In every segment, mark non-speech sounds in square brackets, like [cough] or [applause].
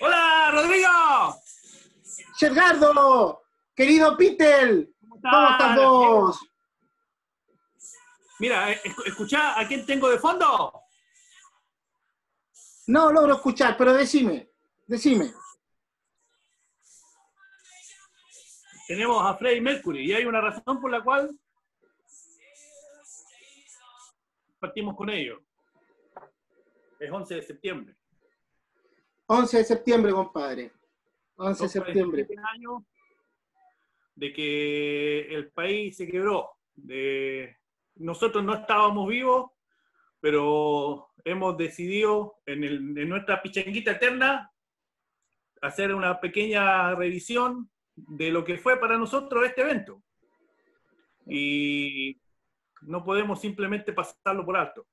Hola, Rodrigo. Gerardo, querido Pitel, ¿cómo, estás vos? Mira, eh, escucha a quién tengo de fondo. No logro escuchar, pero decime, decime. Tenemos a Freddie Mercury y hay una razón por la cual partimos con ello. Es 11 de septiembre. 11 de septiembre, compadre. 11 de septiembre. Año de que el país se quebró. De... Nosotros no estábamos vivos, pero hemos decidido en, en nuestra pichanguita eterna hacer una pequeña revisión de lo que fue para nosotros este evento. Y no podemos simplemente pasarlo por alto.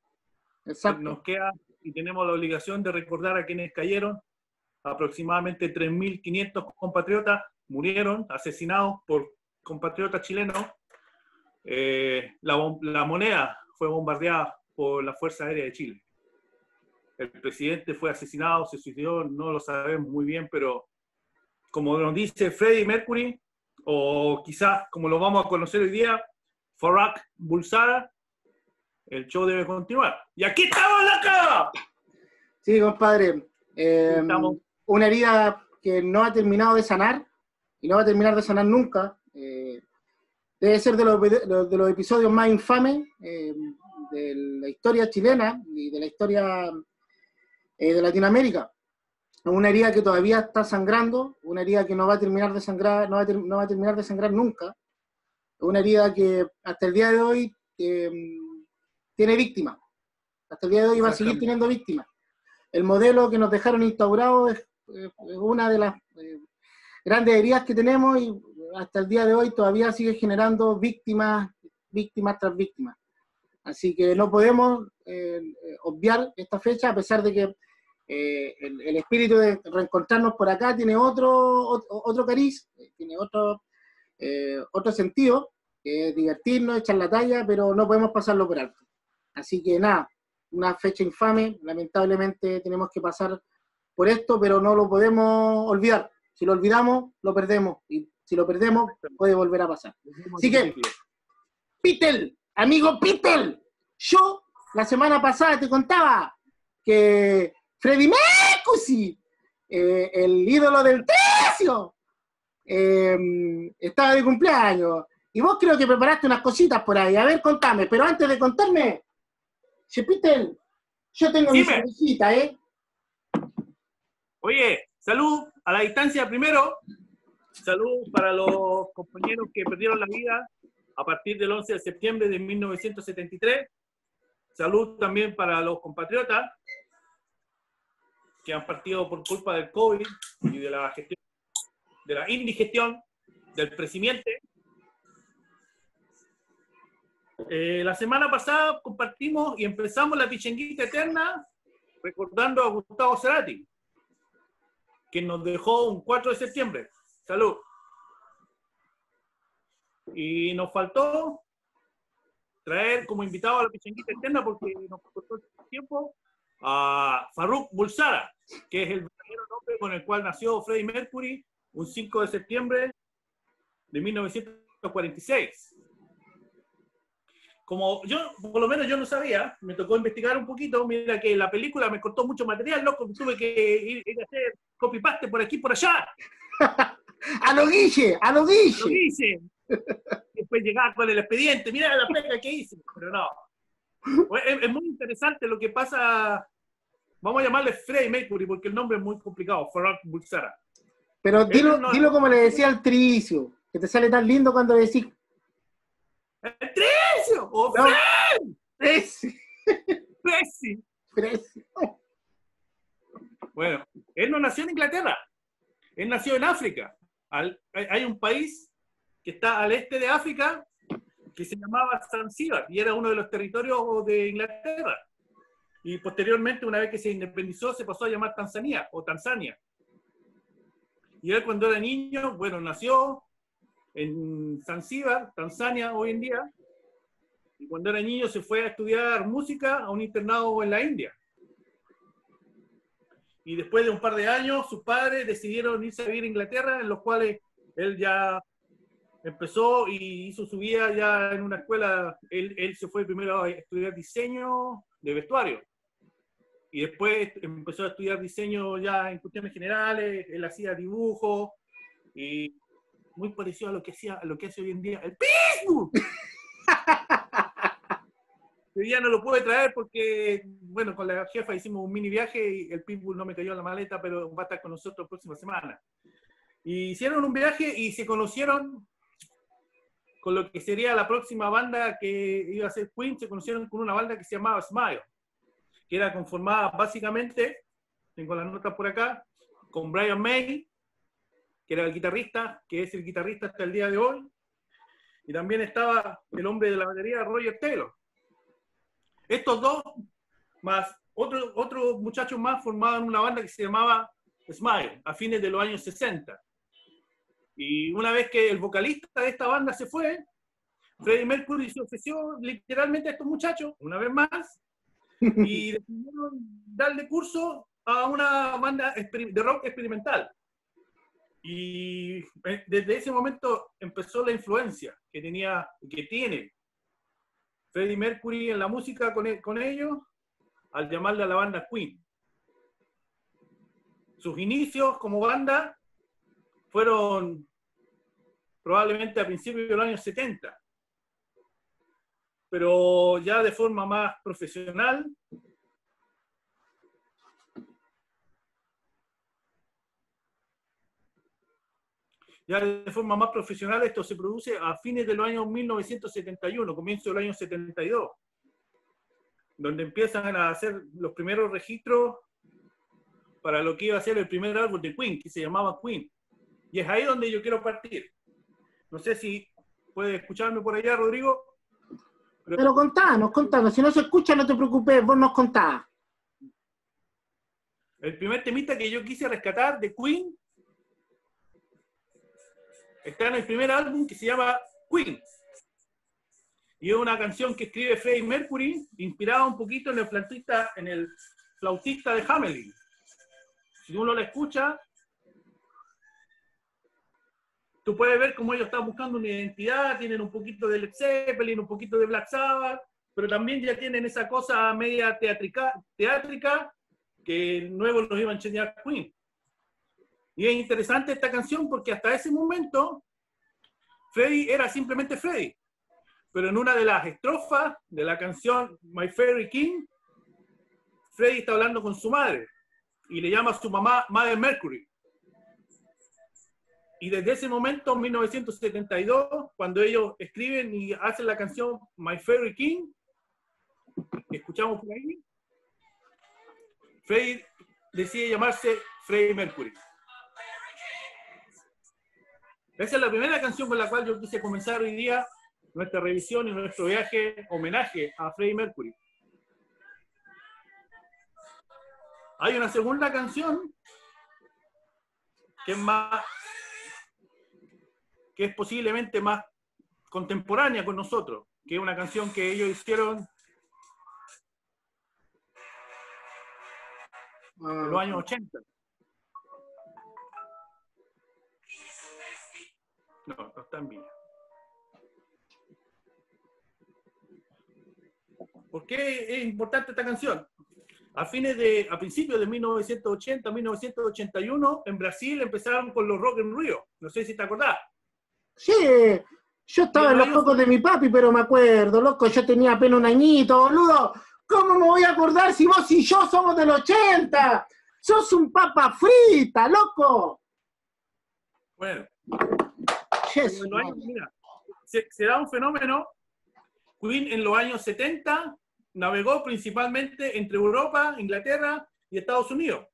Exacto. Nos queda y tenemos la obligación de recordar a quienes cayeron. Aproximadamente 3.500 compatriotas murieron asesinados por compatriotas chilenos. Eh, la, la moneda fue bombardeada por la Fuerza Aérea de Chile. El presidente fue asesinado, se suicidó, no lo sabemos muy bien, pero como nos dice Freddie Mercury, o quizás como lo vamos a conocer hoy día, Farrak Bulsara, el show debe continuar. Y aquí estamos, loco. Sí, compadre. Eh, una herida que no ha terminado de sanar y no va a terminar de sanar nunca. Eh, debe ser de los, de los, episodios más infames eh, de la historia chilena y de la historia de Latinoamérica. Una herida que todavía está sangrando, una herida que no va a terminar de sangrar, no va a, no va a terminar de sangrar nunca. Una herida que hasta el día de hoy tiene víctimas. Hasta el día de hoy va a seguir teniendo víctimas. El modelo que nos dejaron instaurado es, una de las eh, grandes heridas que tenemos y hasta el día de hoy todavía sigue generando víctimas, víctimas tras víctimas. Así que no podemos eh, obviar esta fecha, a pesar de que eh, el, espíritu de reencontrarnos por acá tiene otro, otro, cariz, tiene otro, otro sentido, que es divertirnos, echar la talla, pero no podemos pasarlo por alto. Así que nada, una fecha infame, lamentablemente tenemos que pasar por esto, pero no lo podemos olvidar. Si lo olvidamos, lo perdemos, y si lo perdemos, puede volver a pasar. Así que, Pitel, amigo Pitel, yo la semana pasada te contaba que Freddy Mercury, eh, el ídolo del tercio, eh, estaba de cumpleaños. Y vos creo que preparaste unas cositas por ahí. A ver, contame. Pero antes de contarme, Chepitel, yo tengo mi cervecita, ¿eh? Oye, salud a la distancia primero. Salud para los compañeros que perdieron la vida a partir del 11 de septiembre de 1973. Salud también para los compatriotas que han partido por culpa del COVID y de la gestión, de la indigestión, del presidente eh, la semana pasada compartimos y empezamos la pichenguita eterna recordando a Gustavo Cerati, que nos dejó un 4 de septiembre. Salud. Y nos faltó traer como invitado a la pichenguita eterna porque nos costó tiempo a Farruk Bulsara, que es el verdadero nombre con el cual nació Freddie Mercury un 5 de septiembre de 1946 como yo, por lo menos yo no sabía, me tocó investigar un poquito, mira que la película me cortó mucho material, loco, tuve que ir, a hacer copy-paste por aquí, por allá. [laughs] a lo guille, a lo guille. A lo guille. Después llegaba con el expediente, mira la pega que hice, pero no. Es, muy interesante lo que pasa, vamos a llamarle Freddie Mercury, porque el nombre es muy complicado, Farrah Bulsara. Pero dilo, dilo como le decía al Tricio, que te sale tan lindo cuando decís ¡Precio! ¡O Bueno, él no nació en Inglaterra. Él nació en África. hay un país que está al este de África que se llamaba Zanzíbar y era uno de los territorios de Inglaterra. Y posteriormente, una vez que se independizó, se pasó a llamar Tanzania o Tanzania. Y él cuando era niño, bueno, nació, en Zanzíbar, Tanzania, hoy en día, y cuando era niño se fue a estudiar música a un internado en la India. y después de un par de años sus padres decidieron irse a vivir a Inglaterra, en los cuales él ya empezó y hizo su vida ya en una escuela, él, él se fue primero a estudiar diseño de vestuario. Y después empezó a estudiar diseño ya en cuestiones generales, él hacía dibujos y muy parecido a lo que hacía, a lo que hace hoy en día el Pitbull. Hoy día no lo pude traer porque, bueno, con la jefa hicimos un mini viaje y el Pitbull no me cayó en la maleta, pero va a estar con nosotros la próxima semana. Y hicieron un viaje y se conocieron con lo que sería la próxima banda que iba a ser Queen, se conocieron con una banda que se llamaba Smile, que era conformada básicamente, tengo las notas por acá, con Brian May, que era el guitarrista, que es el guitarrista hasta el día de hoy, y también estaba el hombre de la batería, Roger Taylor. Estos dos, más otros otro muchachos más, formaban una banda que se llamaba Smile, a fines de los años 60. Y una vez que el vocalista de esta banda se fue, Freddie Mercury se ofreció literalmente a estos muchachos, una vez más, y decidieron darle curso a una banda de rock experimental. Y eh, desde ese momento empezó la influencia que tenía, que tiene Freddie Mercury en la música con, e, con ellos, al llamarle a la banda Queen. Sus inicios como banda fueron probablemente a principios de los años 70, pero ya de forma más profesional Ya de forma más profesional esto se produce a fines de los años 1971, comienzo del año 72, donde empiezan a hacer los primeros registros para lo que iba a ser el primer álbum de Queen, que se llamaba Queen. Y es ahí donde yo quiero partir. No sé si puede escucharme por allá, Rodrigo. Pero, Pero contanos, contanos. Si no se escucha, no te preocupes, vos nos contás. El primer temita que yo quise rescatar de Queen está en el primer álbum que se llama Queen. Y es una canción que escribe Freddie Mercury, inspirada un poquito en el flautista, en el flautista de Hamelin. Si uno la escucha, tú puedes ver cómo ellos están buscando una identidad, tienen un poquito de Led Zeppelin, un poquito de Black Sabbath, pero también ya tienen esa cosa media teatrica, teátrica que nuevo nos iba a enseñar Queen. Y es interesante esta canción porque hasta ese momento Freddy era simplemente Freddy. Pero en una de las estrofas de la canción My Fairy King, Freddy está hablando con su madre y le llama a su mamá Mother Mercury. Y desde ese momento, en 1972, cuando ellos escriben y hacen la canción My Fairy King, escuchamos por ahí, Freddy decide llamarse Freddie Mercury. Esa es la primera canción con la cual yo quise comenzar hoy día nuestra revisión y nuestro viaje homenaje a Freddie Mercury. Hay una segunda canción que es más, que es posiblemente más contemporánea con nosotros, que es una canción que ellos hicieron en los años 80. No, no está en Villa. ¿Por qué es importante esta canción? A fines de, a principios de 1980, 1981, en Brasil empezaron con los Rock en Rio. No sé si te acordás. Sí, yo estaba en los focos de mi papi, pero me acuerdo, loco, yo tenía apenas un añito, boludo. ¿Cómo me voy a acordar si vos y yo somos del 80? Sos un papa frita, loco. Bueno, se, da un fenómeno. Queen en los años 70 navegó principalmente entre Europa, Inglaterra y Estados Unidos.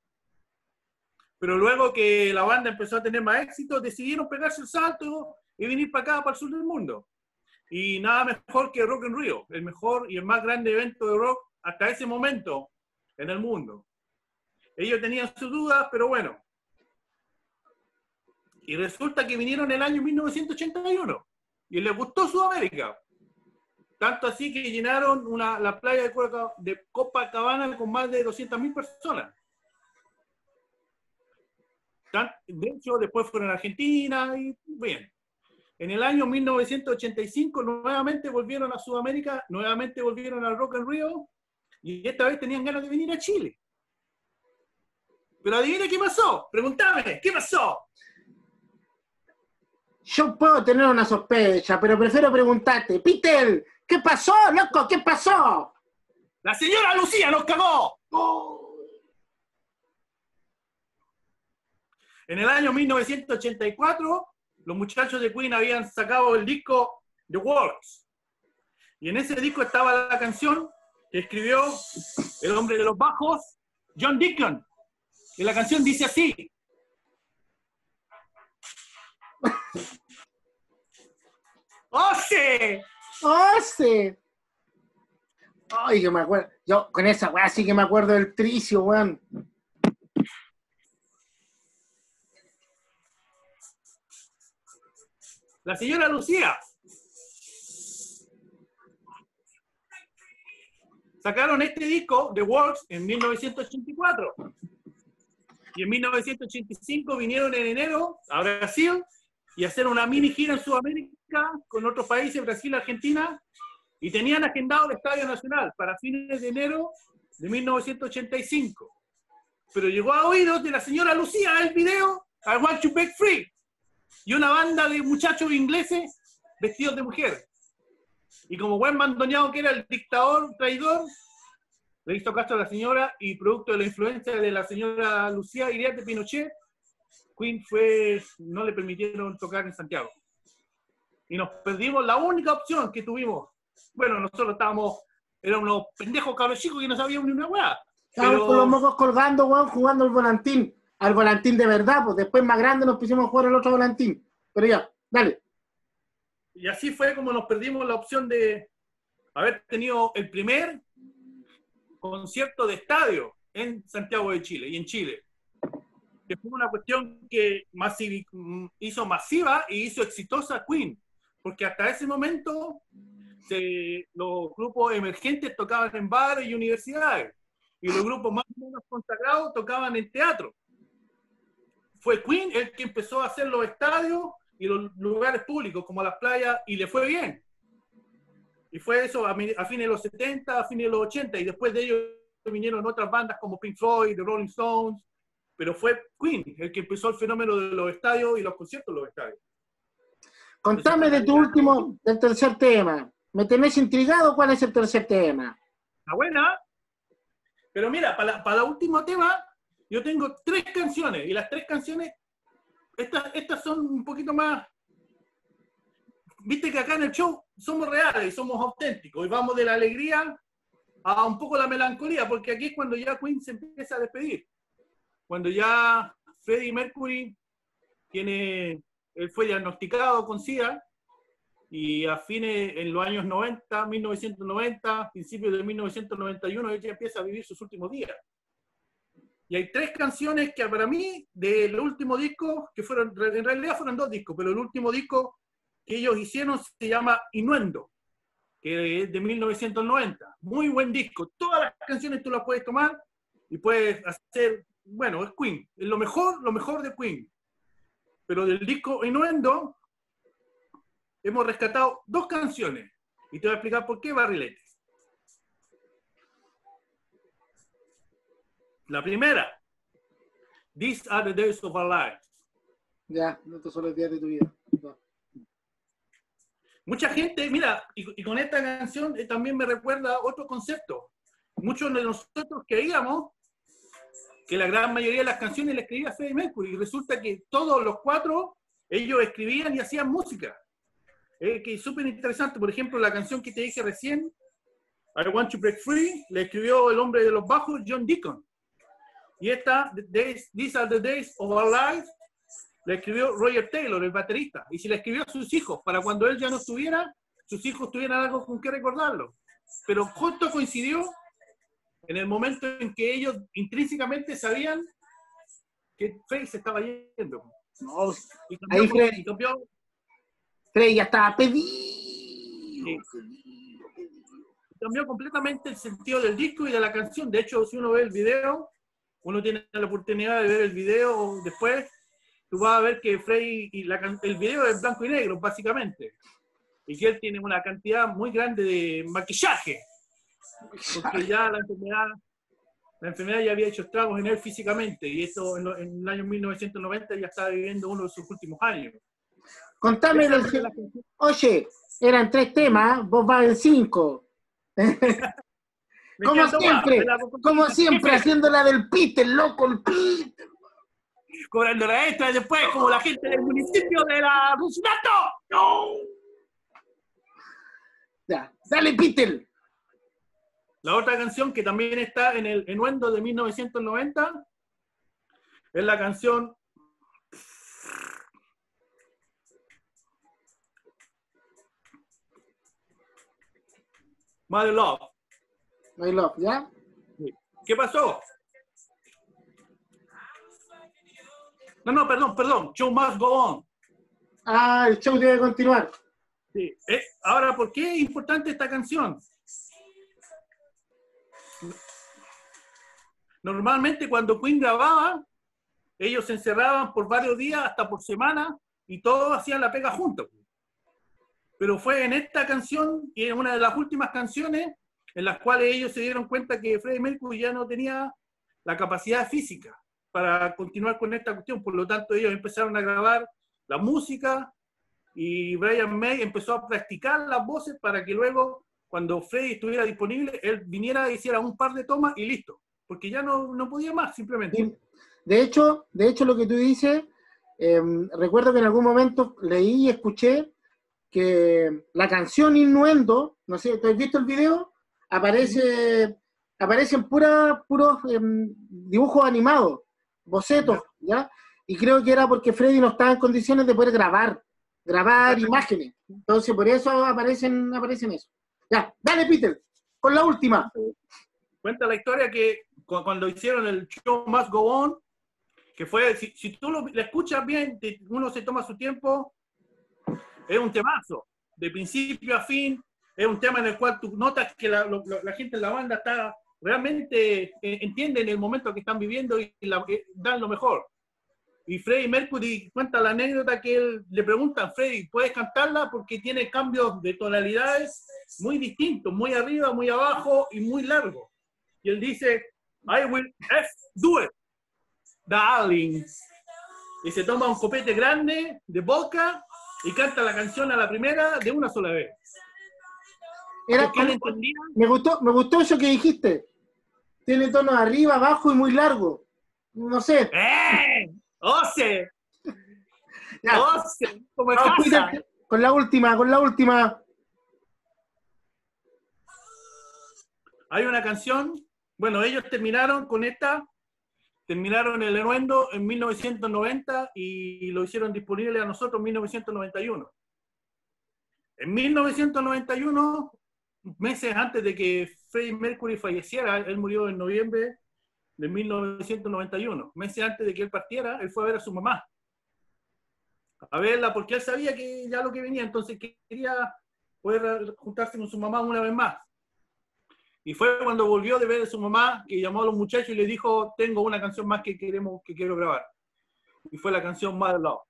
Pero luego que la banda empezó a tener más éxito, decidieron pegarse el salto y venir para acá, para el sur del mundo. Y nada mejor que Rock en Rio, el mejor y el más grande evento de rock hasta ese momento en el mundo. Ellos tenían sus dudas, pero bueno, y resulta que vinieron en el año 1981 y les gustó Sudamérica. Tanto así que llenaron una, la playa de, Copacabana con más de 200.000 personas. De hecho, después fueron a Argentina y bien. En el año 1985 nuevamente volvieron a Sudamérica, nuevamente volvieron al Rock and Rio y esta vez tenían ganas de venir a Chile. Pero adivina qué pasó. Pregúntame, ¿qué pasó? Yo puedo tener una sospecha, pero prefiero preguntarte. Peter, ¿qué pasó, loco? ¿Qué pasó? La señora Lucía nos cagó. Oh. En el año 1984, los muchachos de Queen habían sacado el disco The Works. Y en ese disco estaba la canción que escribió el hombre de los bajos, John Deacon. Y la canción dice así. ¡Ose! ¡Ose! Ay, yo me acuerdo. Yo con esa weá sí que me acuerdo del tricio, weón. La señora Lucía. Sacaron este disco, The Works, en 1984. Y en 1985 vinieron en enero a Brasil y hacer una mini gira en Sudamérica con otros países, Brasil, Argentina, y tenían agendado el Estadio Nacional para fines de enero de 1985. Pero llegó a oídos de la señora Lucía el video I Want to Break Free y una banda de muchachos ingleses vestidos de mujer. Y como buen mandoneado que era el dictador traidor, le hizo caso a la señora y producto de la influencia de la señora Lucía de Pinochet, Queen fue, no le permitieron tocar en Santiago. Y nos perdimos la única opción que tuvimos. Bueno, nosotros estábamos, éramos unos pendejos cabros chicos que no sabíamos ni una weá. Estábamos con los mocos colgando, weón, jugando el volantín al volantín de verdad, pues después más grande nos pusimos a jugar el otro volantín. Pero ya, dale. Y así fue como nos perdimos la opción de haber tenido el primer concierto de estadio en Santiago de Chile y en Chile. Que fue una cuestión que hizo masiva y hizo exitosa Queen. Porque hasta ese momento los grupos emergentes tocaban en bares y universidades. Y los grupos más o menos consagrados tocaban en teatro fue Queen el que empezó a hacer los estadios y los lugares públicos, como las playas, y le fue bien. Y fue eso a, fines de los 70, a fines de los 80, y después de ellos vinieron otras bandas como Pink Floyd, The Rolling Stones, pero fue Queen el que empezó el fenómeno de los estadios y los conciertos de los estadios. Contame de tu último, del tercer tema. ¿Me tenés intrigado cuál es el tercer tema? La buena. Pero mira, para, para el último tema, yo tengo tres canciones y las tres canciones, estas, estas son un poquito más... Viste que acá en el show somos reales y somos auténticos y vamos de la alegría a un poco la melancolía, porque aquí es cuando ya Queen se empieza a despedir. Cuando ya Freddie Mercury tiene, él fue diagnosticado con SIDA y a fines, en los años 90, 1990, principios de 1991, él ya empieza a vivir sus últimos días. Y hay tres canciones que para mí, del último disco, que fueron, en realidad fueron dos discos, pero el último disco que ellos hicieron se llama Inuendo, que es de 1990. Muy buen disco. Todas las canciones tú las puedes tomar y puedes hacer, bueno, es Queen. Es lo mejor, lo mejor de Queen. Pero del disco Inuendo hemos rescatado dos canciones. Y te voy a explicar por qué Barrilete. La primera, These are the days of our lives. Ya, estos son los días de tu vida. Mucha gente, mira, y, con esta canción eh, también me recuerda otro concepto. Muchos de nosotros creíamos que la gran mayoría de las canciones las escribía Freddie Mercury y resulta que todos los cuatro ellos escribían y hacían música. Eh, que es súper interesante. Por ejemplo, la canción que te dije recién, I Want to Break Free, la escribió el hombre de los bajos, John Deacon. Y esta, These are the days of our lives, la escribió Roger Taylor, el baterista. Y si la escribió a sus hijos, para cuando él ya no estuviera, sus hijos tuvieran algo con qué recordarlo. Pero justo coincidió en el momento en que ellos intrínsecamente sabían que Faye se estaba yendo. No, y cambió, ahí Frey, cambió, ya estaba pedido. Cambió completamente el sentido del disco y de la canción. De hecho, si uno ve el video, uno tiene la oportunidad de ver el video después tú vas a ver que Frey, y el video es blanco y negro, básicamente, y que él tiene una cantidad muy grande de maquillaje, porque ya la enfermedad, la enfermedad ya había hecho estragos en él físicamente, y esto en, el año 1990 ya estaba viviendo uno de sus últimos años. Contame, oye, eran tres temas, vos vas en cinco. [laughs] como siempre, como siempre, haciendo la del Peter, loco, el Peter. Cobrando la extra y después, como la gente del municipio de la Rusinato. ¡No! Ya, dale, Peter. La otra canción que también está en el Enuendo de 1990 es la canción My Love. My Love, ¿ya? ¿Qué pasó? No, no, perdón, perdón. Show must go on. Ah, el show debe continuar. Sí. Eh, ahora, ¿por qué es importante esta canción? Normalmente cuando Queen grababa, ellos se encerraban por varios días, hasta por semana, y todos hacían la pega juntos. Pero fue en esta canción, y en una de las últimas canciones, en las cuales ellos se dieron cuenta que Freddie Mercury ya no tenía la capacidad física para continuar con esta cuestión, por lo tanto ellos empezaron a grabar la música y Brian May empezó a practicar las voces para que luego, cuando Freddie estuviera disponible, él viniera hiciera un par de tomas y listo, porque ya no, no podía más simplemente. De hecho, de hecho lo que tú dices, em, recuerdo que en algún momento leí y escuché que la canción Innuendo, no sé, ¿tú has visto el video? Aparece, aparecen pura, puros em, dibujos animados, bocetos, ¿ya? Y creo que era porque Freddy no estaba en condiciones de poder grabar, grabar imágenes. Entonces, por eso aparecen, aparecen eso. Ya, dale, Peter, con la última. Cuenta la historia que cuando hicieron el show Must Go On, que fue, si, tú lo, escuchas bien, uno se toma su tiempo, es un temazo, de principio a fin, es un tema en el cual tú notas que la, gente en la banda está realmente eh, entiende en el momento que están viviendo y eh, dan lo mejor. Y Freddie Mercury cuenta la anécdota que él le pregunta, Freddie, ¿puedes cantarla? Porque tiene cambios de tonalidades muy distintos, muy arriba, muy abajo y muy largo. Y él dice, I will do it, darling. Y se toma un copete grande de boca y canta la canción a la primera de una sola vez. Era me gustó, me gustó eso que dijiste. Tiene tono arriba, abajo y muy largo. No sé. ¡Eh! ¡Ose! [laughs] ¡Ose! con la última, con la última. Hay una canción. Bueno, ellos terminaron con esta terminaron el enuendo en 1990 y lo hicieron disponible a nosotros en 1991. En 1991, meses antes de que Freddie Mercury falleciera, él murió en noviembre de 1991, meses antes de que él partiera, él fue a ver a su mamá. A verla porque él sabía que ya lo que venía, entonces quería poder juntarse con su mamá una vez más. Y fue cuando volvió de ver a su mamá que llamó a los muchachos y le dijo, tengo una canción más que queremos, que quiero grabar. Y fue la canción Mother Love.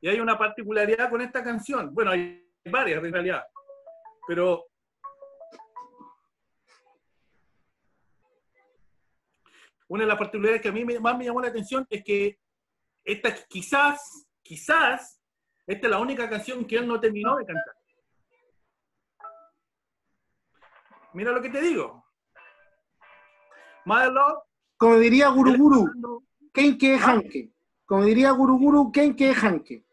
Y hay una particularidad con esta canción. Bueno, hay varias en realidad. Pero una de las particularidades que a mí más me llamó la atención es que esta quizás, quizás, esta es la única canción que él no terminó de cantar. Mira lo que te digo. Mother Como diría Guruguru, ¿quién que Hanke? Como diría Guruguru, ¿quién que Hanke?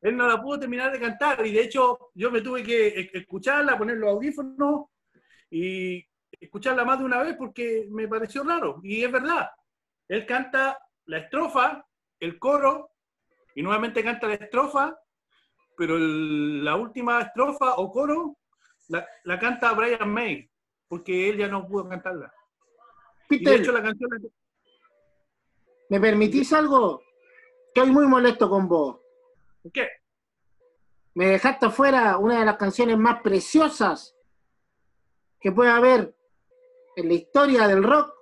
Él no la pudo terminar de cantar y de hecho yo me tuve que escucharla, poner los audífonos y escucharla más de una vez porque me pareció raro. Y es verdad, él canta la estrofa, el coro, y nuevamente canta la estrofa, pero la última estrofa o coro la, canta Brian May, porque él ya no pudo cantarla. Peter, de hecho, la canción... ¿Me permitís algo? Estoy muy molesto con vos. ¿Por qué? Me dejaste afuera una de las canciones más preciosas que puede haber en la historia del rock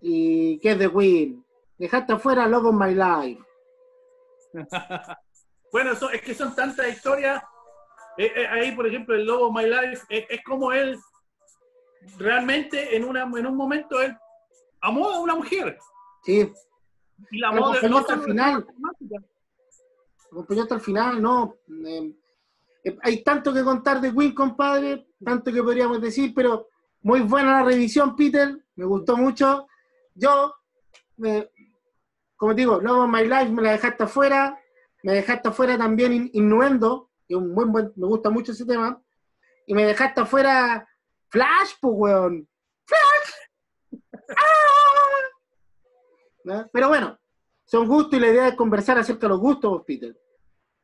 y que es de Queen. dejaste afuera Love of My Life. [laughs] bueno, es que son tantas historias. Eh, eh, ahí, por ejemplo, el Love of My Life es, como él realmente en, una, en un momento él amó a una mujer. Sí. Y la amó de, no hasta el final. Acompañó hasta el final, no. Eh, hay tanto que contar de Queen, compadre, tanto que podríamos decir, pero muy buena la revisión, Peter, me gustó mucho. Yo, como digo, Love of My Life me la dejaste afuera, me dejaste afuera también Innuendo, que es un buen, buen, me gusta mucho ese tema, y me dejaste afuera Flash, pues, weón. ¡Flash! ¡Ah! Pero bueno, son gustos y la idea es conversar acerca de los gustos, Peter.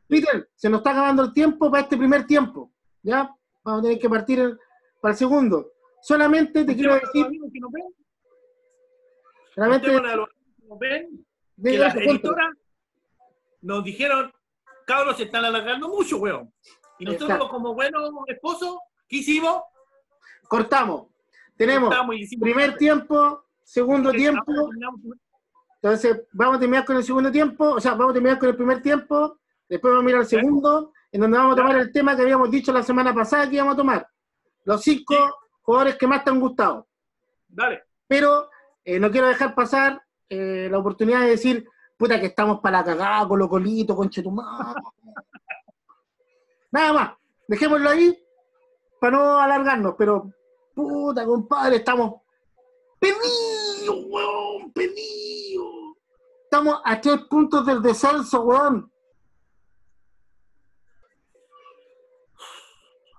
Peter, se nos está acabando el tiempo para este primer tiempo. ¿Ya? Vamos a tener que partir para el segundo. Solamente te quiero decir. Solamente. Que las editoras nos dijeron, cabros, se están alargando mucho, weón. Y nosotros, como buenos esposos, ¿qué hicimos? Cortamos. Tenemos primer tiempo, segundo tiempo. Entonces, vamos a terminar con el segundo tiempo, o sea, vamos a terminar con el primer tiempo Después vamos a mirar el segundo, en donde vamos a tomar el tema que habíamos dicho la semana pasada que íbamos a tomar. Los cinco jugadores que más te han gustado. Dale. Pero eh, no quiero dejar pasar eh, la oportunidad de decir, puta, que estamos para la cagada, con los colitos, con Chetumal. Nada más. Dejémoslo ahí para no alargarnos, pero puta, compadre, estamos perdidos, weón, perdidos. Estamos a tres puntos del descenso, weón.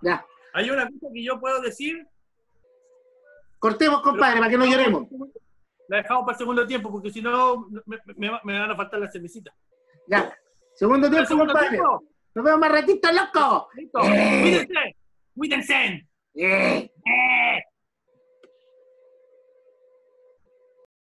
Ya. Hay una cosa que yo puedo decir. Cortemos, compadre, para que no lloremos. La dejamos para el segundo tiempo, porque si no, me, van a faltar las cervecitas. Ya. Segundo tiempo, compadre. Nos vemos más ratito, loco. Listo. Eh. Cuídense. Cuídense. Eh.